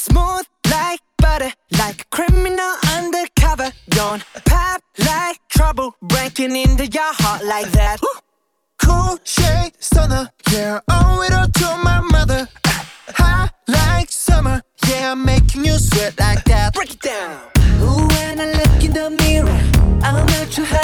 Smooth like butter, like a criminal undercover. Don't pop like trouble, breaking into your heart like that. Cool shade stunner, yeah, owe it all to my mother. Hot like summer, yeah, I'm making you sweat like that. Break it down. Ooh, when I look in the mirror, I'm not too hard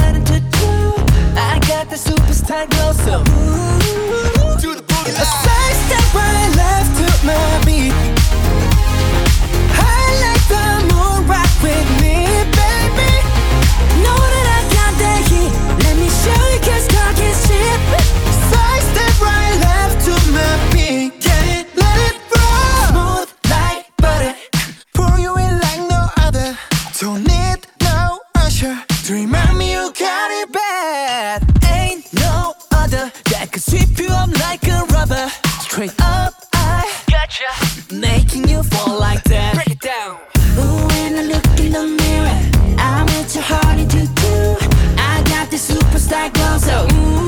sweep you up like a rubber. Straight up, I gotcha. Making you fall like that. Break it down. Ooh, when I look in the mirror, I'm at your heart into two. I got the superstar glow, so ooh.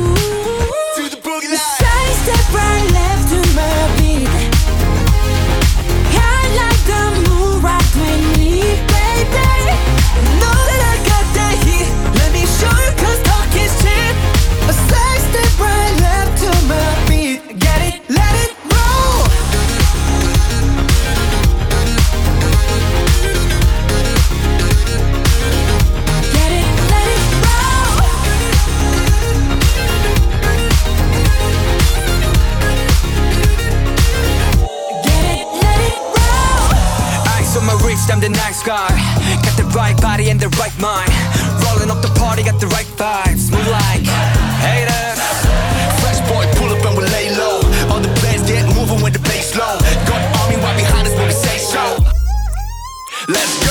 bitch, I'm the nice guy. Got the right body and the right mind. Rolling up the party, got the right vibes. Move like haters. Fresh boy, pull up and we lay low. All the players get moving with the bass low. Got army right behind us when we say so. Let's go.